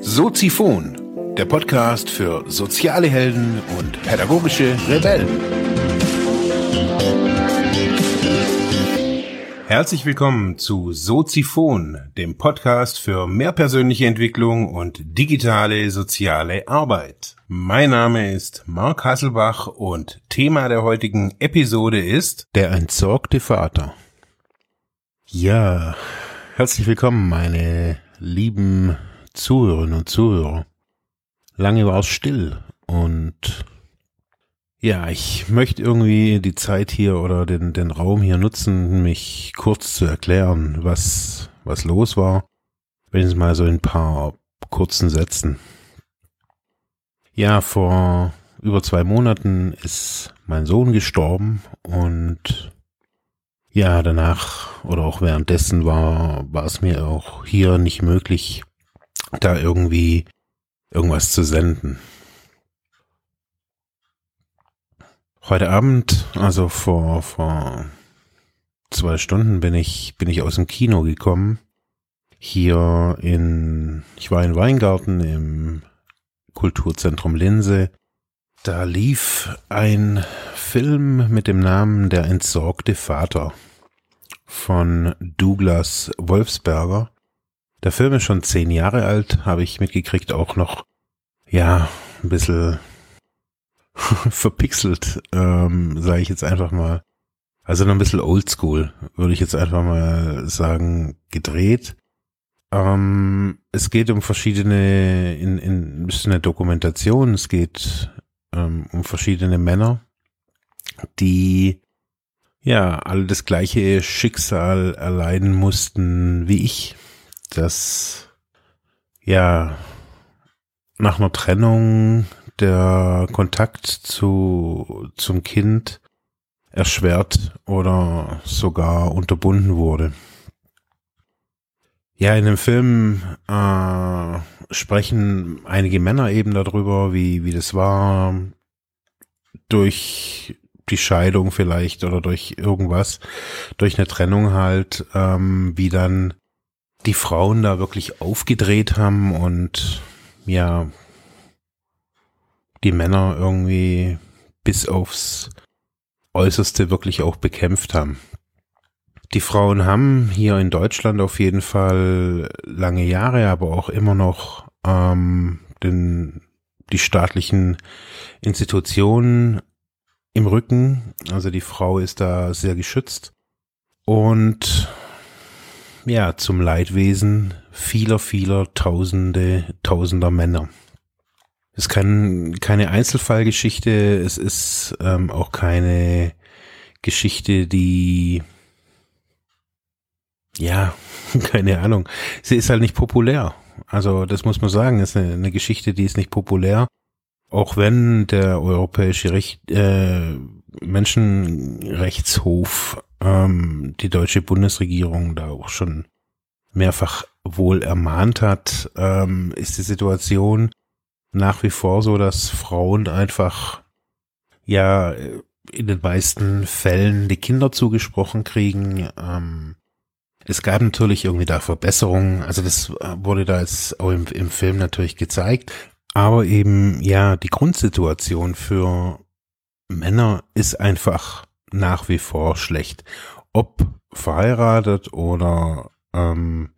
Soziphon, der Podcast für soziale Helden und pädagogische Rebellen. Herzlich willkommen zu Soziphon, dem Podcast für mehr persönliche Entwicklung und digitale soziale Arbeit. Mein Name ist Mark Hasselbach und Thema der heutigen Episode ist der entsorgte Vater. Ja, herzlich willkommen, meine lieben Zuhörerinnen und Zuhörer. Lange war es still und ja, ich möchte irgendwie die Zeit hier oder den, den Raum hier nutzen, mich kurz zu erklären, was, was los war. Wenn es mal so in ein paar kurzen Sätzen. Ja, vor über zwei Monaten ist mein Sohn gestorben und ja, danach oder auch währenddessen war, war es mir auch hier nicht möglich, da irgendwie irgendwas zu senden. Heute Abend, also vor, vor zwei Stunden bin ich, bin ich aus dem Kino gekommen. Hier in, ich war in Weingarten im Kulturzentrum Linse. Da lief ein Film mit dem Namen Der entsorgte Vater von Douglas Wolfsberger. Der Film ist schon zehn Jahre alt, habe ich mitgekriegt, auch noch, ja, ein bisschen verpixelt, ähm, sage ich jetzt einfach mal. Also noch ein bisschen oldschool, würde ich jetzt einfach mal sagen, gedreht. Ähm, es geht um verschiedene, in, in ist eine Dokumentation, es geht ähm, um verschiedene Männer, die ja alle das gleiche Schicksal erleiden mussten wie ich dass ja nach einer Trennung der Kontakt zu zum Kind erschwert oder sogar unterbunden wurde. Ja, in dem Film äh, sprechen einige Männer eben darüber, wie, wie das war, durch die Scheidung vielleicht oder durch irgendwas, durch eine Trennung halt, ähm, wie dann die Frauen da wirklich aufgedreht haben und ja, die Männer irgendwie bis aufs Äußerste wirklich auch bekämpft haben. Die Frauen haben hier in Deutschland auf jeden Fall lange Jahre, aber auch immer noch ähm, den, die staatlichen Institutionen im Rücken. Also die Frau ist da sehr geschützt. Und ja, zum Leidwesen vieler, vieler Tausende, Tausender Männer. Es ist kein, keine Einzelfallgeschichte, es ist ähm, auch keine Geschichte, die, ja, keine Ahnung, sie ist halt nicht populär. Also das muss man sagen, es ist eine, eine Geschichte, die ist nicht populär. Auch wenn der Europäische Recht, äh, Menschenrechtshof ähm, die deutsche Bundesregierung da auch schon mehrfach wohl ermahnt hat, ähm, ist die Situation nach wie vor so, dass Frauen einfach ja in den meisten Fällen die Kinder zugesprochen kriegen. Ähm, es gab natürlich irgendwie da Verbesserungen, also das wurde da jetzt auch im, im Film natürlich gezeigt, aber eben ja die Grundsituation für Männer ist einfach nach wie vor schlecht. Ob verheiratet oder ähm,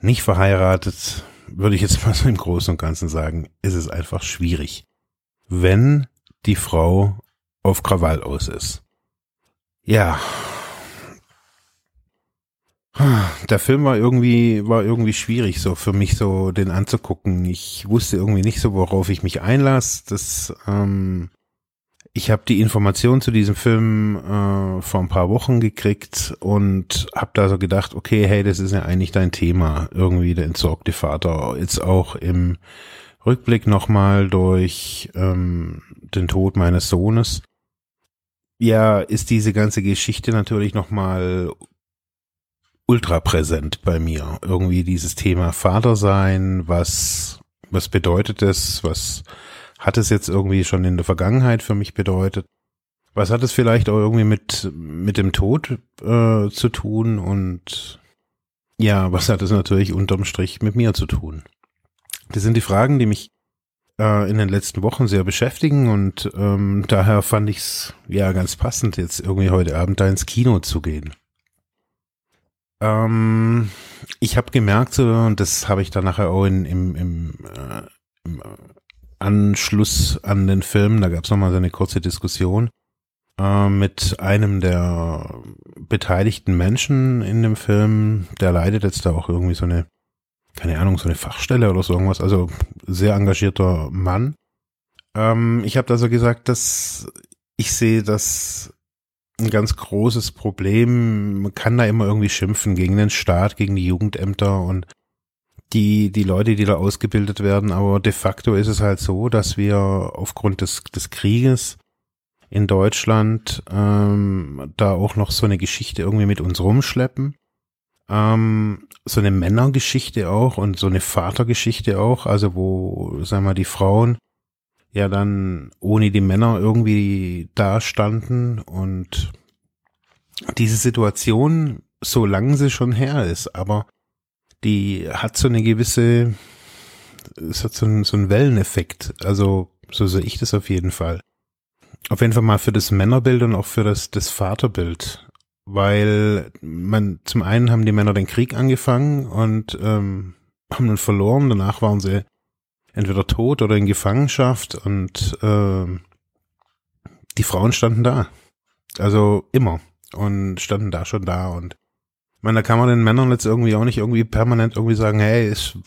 nicht verheiratet, würde ich jetzt mal so im Großen und Ganzen sagen, ist es einfach schwierig. Wenn die Frau auf Krawall aus ist. Ja. Der Film war irgendwie, war irgendwie schwierig, so für mich so den anzugucken. Ich wusste irgendwie nicht so, worauf ich mich einlasse. Das, ähm, ich habe die Information zu diesem Film äh, vor ein paar Wochen gekriegt und habe da so gedacht, okay, hey, das ist ja eigentlich dein Thema, irgendwie der entsorgte Vater. Jetzt auch im Rückblick nochmal durch ähm, den Tod meines Sohnes. Ja, ist diese ganze Geschichte natürlich nochmal ultra präsent bei mir. Irgendwie dieses Thema Vater sein, was, was bedeutet es, was hat es jetzt irgendwie schon in der Vergangenheit für mich bedeutet? Was hat es vielleicht auch irgendwie mit, mit dem Tod äh, zu tun und ja, was hat es natürlich unterm Strich mit mir zu tun? Das sind die Fragen, die mich äh, in den letzten Wochen sehr beschäftigen und ähm, daher fand ich es ja ganz passend, jetzt irgendwie heute Abend da ins Kino zu gehen. Ähm, ich habe gemerkt, so, und das habe ich dann nachher auch in, im, im, äh, im Anschluss an den Film, da gab es nochmal so eine kurze Diskussion äh, mit einem der beteiligten Menschen in dem Film, der leidet jetzt da auch irgendwie so eine keine Ahnung, so eine Fachstelle oder so irgendwas, also sehr engagierter Mann. Ähm, ich habe also gesagt, dass ich sehe, dass ein ganz großes Problem, man kann da immer irgendwie schimpfen gegen den Staat, gegen die Jugendämter und die, die Leute, die da ausgebildet werden, aber de facto ist es halt so, dass wir aufgrund des, des Krieges in Deutschland ähm, da auch noch so eine Geschichte irgendwie mit uns rumschleppen. Ähm, so eine Männergeschichte auch und so eine Vatergeschichte auch, also wo, sagen wir, die Frauen ja dann ohne die Männer irgendwie da standen und diese Situation, so lange sie schon her ist, aber die hat so eine gewisse, es hat so einen, so einen Welleneffekt, also so sehe ich das auf jeden Fall. Auf jeden Fall mal für das Männerbild und auch für das, das Vaterbild weil man zum einen haben die Männer den Krieg angefangen und ähm, haben dann verloren. Danach waren sie entweder tot oder in Gefangenschaft und äh, die Frauen standen da. Also immer und standen da schon da und ich meine, da kann man den Männern jetzt irgendwie auch nicht irgendwie permanent irgendwie sagen, hey, ist,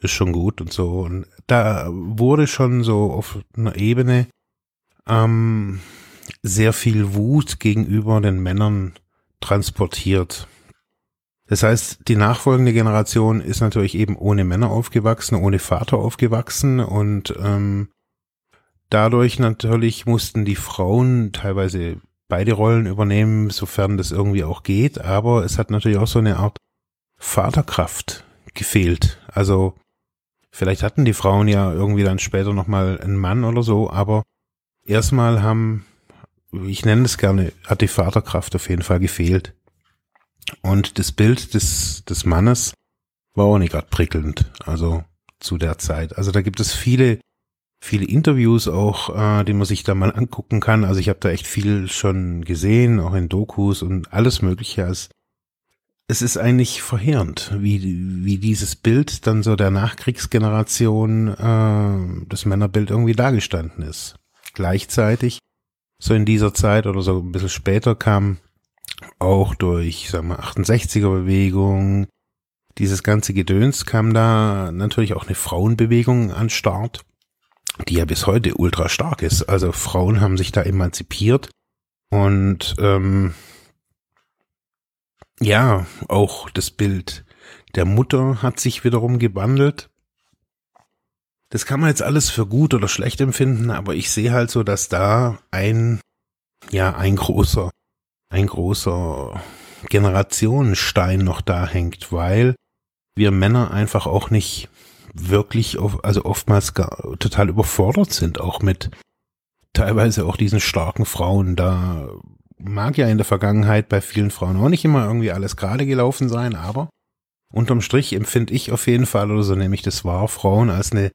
ist schon gut und so. Und da wurde schon so auf einer Ebene ähm, sehr viel Wut gegenüber den Männern transportiert. Das heißt, die nachfolgende Generation ist natürlich eben ohne Männer aufgewachsen, ohne Vater aufgewachsen und ähm, dadurch natürlich mussten die Frauen teilweise beide Rollen übernehmen, sofern das irgendwie auch geht, aber es hat natürlich auch so eine Art Vaterkraft gefehlt. Also vielleicht hatten die Frauen ja irgendwie dann später nochmal einen Mann oder so, aber erstmal haben ich nenne es gerne, hat die Vaterkraft auf jeden Fall gefehlt. Und das Bild des, des Mannes war auch nicht gerade prickelnd, also zu der Zeit. Also da gibt es viele, viele Interviews auch, äh, die man sich da mal angucken kann. Also ich habe da echt viel schon gesehen, auch in Dokus und alles Mögliche. Also es ist eigentlich verheerend, wie, wie dieses Bild dann so der Nachkriegsgeneration, äh, das Männerbild irgendwie dargestanden ist. Gleichzeitig so in dieser Zeit oder so ein bisschen später kam, auch durch, sagen wir, 68er Bewegung, dieses ganze Gedöns kam da natürlich auch eine Frauenbewegung an Start, die ja bis heute ultra stark ist. Also Frauen haben sich da emanzipiert und ähm, ja, auch das Bild der Mutter hat sich wiederum gewandelt. Das kann man jetzt alles für gut oder schlecht empfinden, aber ich sehe halt so, dass da ein, ja, ein großer, ein großer Generationenstein noch da hängt, weil wir Männer einfach auch nicht wirklich, auf, also oftmals gar, total überfordert sind, auch mit teilweise auch diesen starken Frauen. Da mag ja in der Vergangenheit bei vielen Frauen auch nicht immer irgendwie alles gerade gelaufen sein, aber unterm Strich empfinde ich auf jeden Fall, oder so nehme ich das wahr, Frauen als eine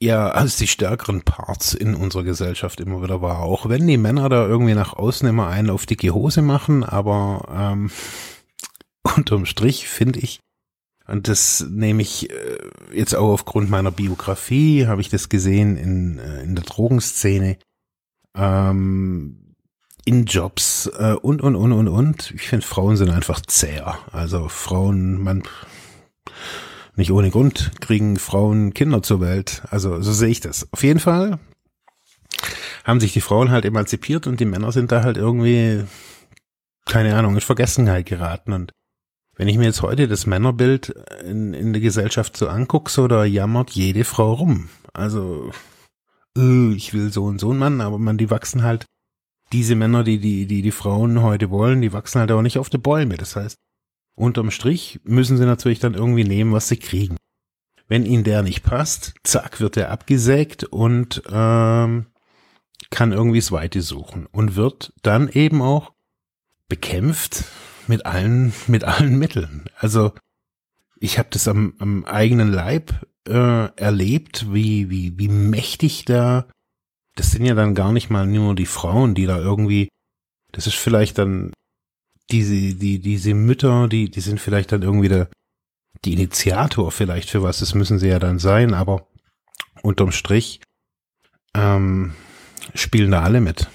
ja als die stärkeren Parts in unserer Gesellschaft immer wieder war. Auch wenn die Männer da irgendwie nach außen immer einen auf dicke Hose machen, aber ähm, unterm Strich finde ich, und das nehme ich äh, jetzt auch aufgrund meiner Biografie, habe ich das gesehen in, äh, in der Drogenszene, ähm, in Jobs äh, und, und, und, und, und. Ich finde, Frauen sind einfach zäher. Also Frauen, man nicht ohne Grund kriegen Frauen Kinder zur Welt. Also so sehe ich das. Auf jeden Fall haben sich die Frauen halt emanzipiert und die Männer sind da halt irgendwie, keine Ahnung, in Vergessenheit geraten. Und wenn ich mir jetzt heute das Männerbild in, in der Gesellschaft so angucke, so da jammert jede Frau rum. Also, äh, ich will so und so einen Mann, aber man, die wachsen halt, diese Männer, die, die, die die Frauen heute wollen, die wachsen halt auch nicht auf die Bäume. Das heißt, unterm Strich müssen sie natürlich dann irgendwie nehmen, was sie kriegen. Wenn ihnen der nicht passt, zack, wird er abgesägt und ähm, kann irgendwie das Weite suchen und wird dann eben auch bekämpft mit allen, mit allen Mitteln. Also ich habe das am, am eigenen Leib äh, erlebt, wie, wie, wie mächtig da, das sind ja dann gar nicht mal nur die Frauen, die da irgendwie, das ist vielleicht dann diese, die, diese Mütter, die, die sind vielleicht dann irgendwie der, die Initiator vielleicht für was, das müssen sie ja dann sein, aber unterm Strich ähm, spielen da alle mit.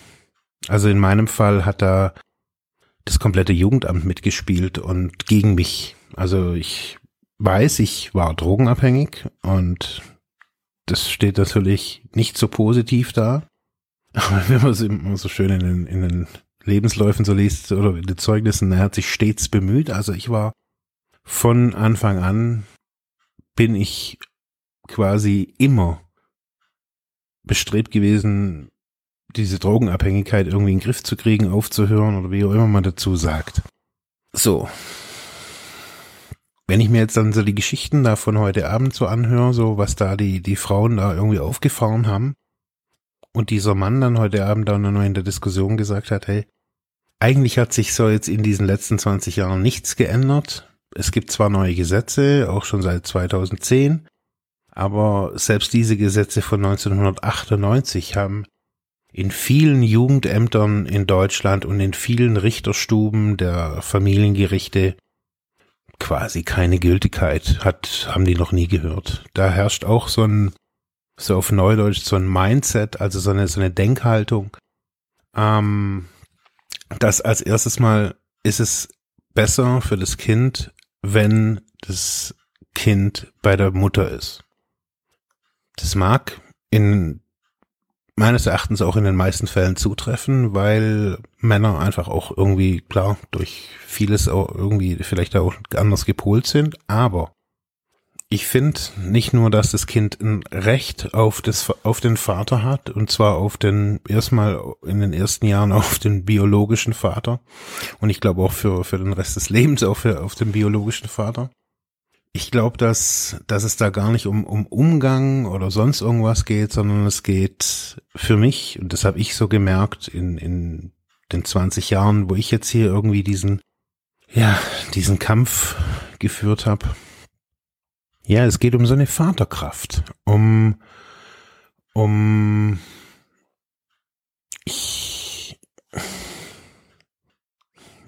Also in meinem Fall hat da das komplette Jugendamt mitgespielt und gegen mich. Also ich weiß, ich war drogenabhängig und das steht natürlich nicht so positiv da. Aber wenn man es immer so schön in den, in den Lebensläufen so liest oder in den Zeugnissen, er hat sich stets bemüht. Also ich war von Anfang an bin ich quasi immer bestrebt gewesen, diese Drogenabhängigkeit irgendwie in den Griff zu kriegen, aufzuhören oder wie auch immer man dazu sagt. So. Wenn ich mir jetzt dann so die Geschichten da von heute Abend so anhöre, so was da die, die Frauen da irgendwie aufgefahren haben und dieser Mann dann heute Abend dann noch in der Diskussion gesagt hat, hey, eigentlich hat sich so jetzt in diesen letzten 20 Jahren nichts geändert. Es gibt zwar neue Gesetze, auch schon seit 2010, aber selbst diese Gesetze von 1998 haben in vielen Jugendämtern in Deutschland und in vielen Richterstuben der Familiengerichte quasi keine Gültigkeit hat, haben die noch nie gehört. Da herrscht auch so ein, so auf Neudeutsch, so ein Mindset, also so eine, so eine Denkhaltung, ähm, dass als erstes mal ist es besser für das Kind, wenn das Kind bei der Mutter ist. Das mag in meines Erachtens auch in den meisten Fällen zutreffen, weil Männer einfach auch irgendwie, klar, durch vieles auch irgendwie vielleicht auch anders gepolt sind, aber ich finde nicht nur, dass das Kind ein Recht auf das, auf den Vater hat, und zwar auf den, erstmal in den ersten Jahren auf den biologischen Vater. Und ich glaube auch für, für den Rest des Lebens auch für, auf den biologischen Vater ich glaube, dass, dass es da gar nicht um, um Umgang oder sonst irgendwas geht, sondern es geht für mich, und das habe ich so gemerkt in, in den 20 Jahren, wo ich jetzt hier irgendwie diesen, ja, diesen Kampf geführt habe. Ja, es geht um so eine Vaterkraft, um, um, ich,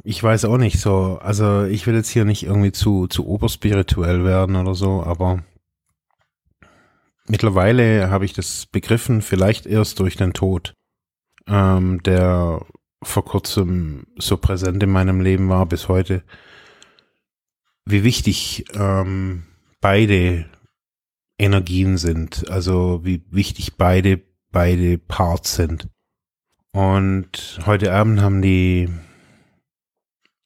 ich weiß auch nicht so. Also ich will jetzt hier nicht irgendwie zu, zu oberspirituell werden oder so, aber mittlerweile habe ich das begriffen, vielleicht erst durch den Tod, ähm, der vor kurzem so präsent in meinem Leben war bis heute, wie wichtig ähm, beide Energien sind, also wie wichtig beide beide Parts sind. Und heute Abend haben die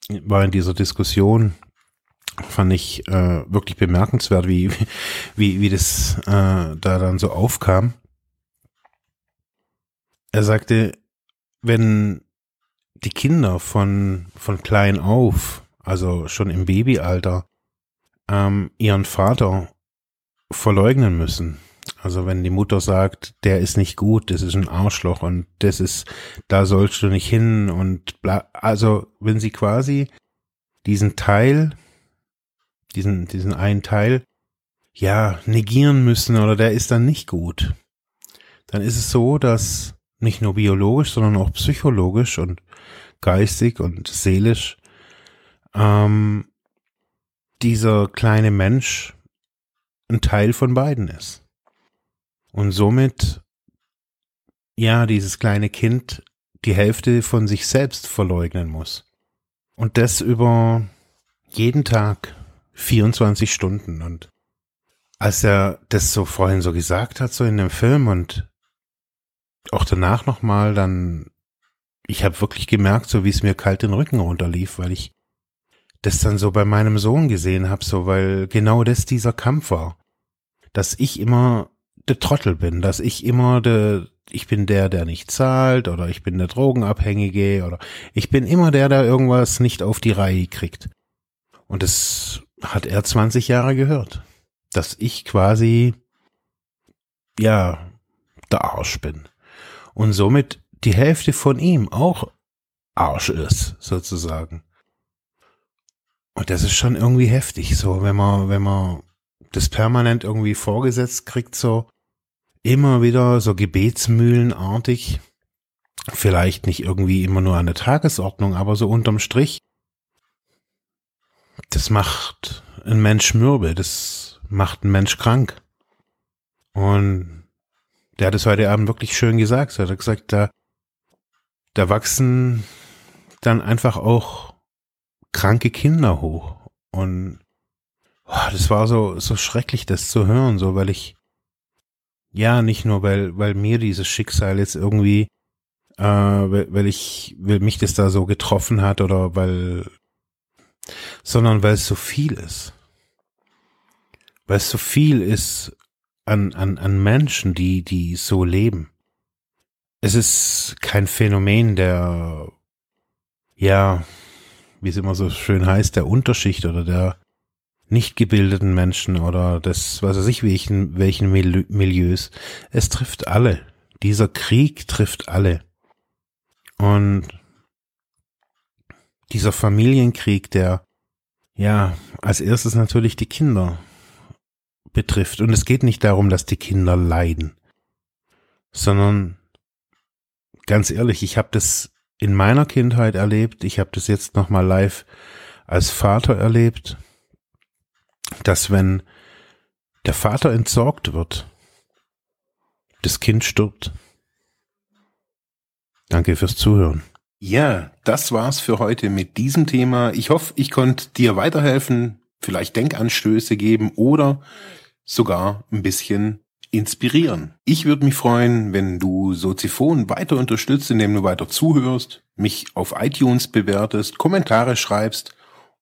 war in dieser Diskussion, fand ich äh, wirklich bemerkenswert, wie, wie, wie das äh, da dann so aufkam. Er sagte, wenn die Kinder von, von klein auf, also schon im Babyalter, ähm, ihren Vater verleugnen müssen. Also wenn die Mutter sagt, der ist nicht gut, das ist ein Arschloch und das ist, da sollst du nicht hin und bla, also wenn sie quasi diesen Teil, diesen, diesen einen Teil, ja, negieren müssen oder der ist dann nicht gut, dann ist es so, dass nicht nur biologisch, sondern auch psychologisch und geistig und seelisch ähm, dieser kleine Mensch ein Teil von beiden ist. Und somit, ja, dieses kleine Kind die Hälfte von sich selbst verleugnen muss. Und das über jeden Tag 24 Stunden. Und als er das so vorhin so gesagt hat, so in dem Film und auch danach nochmal, dann, ich habe wirklich gemerkt, so wie es mir kalt den Rücken runterlief, weil ich das dann so bei meinem Sohn gesehen habe, so weil genau das dieser Kampf war. Dass ich immer der Trottel bin, dass ich immer der, ich bin der, der nicht zahlt oder ich bin der Drogenabhängige oder ich bin immer der, der irgendwas nicht auf die Reihe kriegt. Und das hat er 20 Jahre gehört, dass ich quasi, ja, der Arsch bin. und somit die Hälfte von ihm auch Arsch ist, sozusagen. Und das ist schon irgendwie heftig, so, wenn man, wenn man das permanent irgendwie vorgesetzt kriegt, so immer wieder so gebetsmühlenartig, vielleicht nicht irgendwie immer nur an der Tagesordnung, aber so unterm Strich, das macht ein Mensch mürbe, das macht ein Mensch krank. Und der hat es heute Abend wirklich schön gesagt. Er hat gesagt, da, da wachsen dann einfach auch kranke Kinder hoch. Und oh, das war so, so schrecklich, das zu hören, so, weil ich, ja, nicht nur, weil, weil mir dieses Schicksal jetzt irgendwie, äh, weil, ich, weil mich das da so getroffen hat oder weil, sondern weil es so viel ist. Weil es so viel ist an, an, an Menschen, die, die so leben. Es ist kein Phänomen der, ja, wie es immer so schön heißt, der Unterschicht oder der nicht gebildeten Menschen oder des, was weiß ich, welchen, welchen Milieus. Es trifft alle. Dieser Krieg trifft alle. Und dieser Familienkrieg, der ja als erstes natürlich die Kinder betrifft. Und es geht nicht darum, dass die Kinder leiden, sondern ganz ehrlich, ich habe das in meiner Kindheit erlebt, ich habe das jetzt nochmal live als Vater erlebt, dass wenn der Vater entsorgt wird, das Kind stirbt. Danke fürs Zuhören. Ja, das war's für heute mit diesem Thema. Ich hoffe, ich konnte dir weiterhelfen, vielleicht Denkanstöße geben oder sogar ein bisschen inspirieren. Ich würde mich freuen, wenn du Soziphon weiter unterstützt, indem du weiter zuhörst, mich auf iTunes bewertest, Kommentare schreibst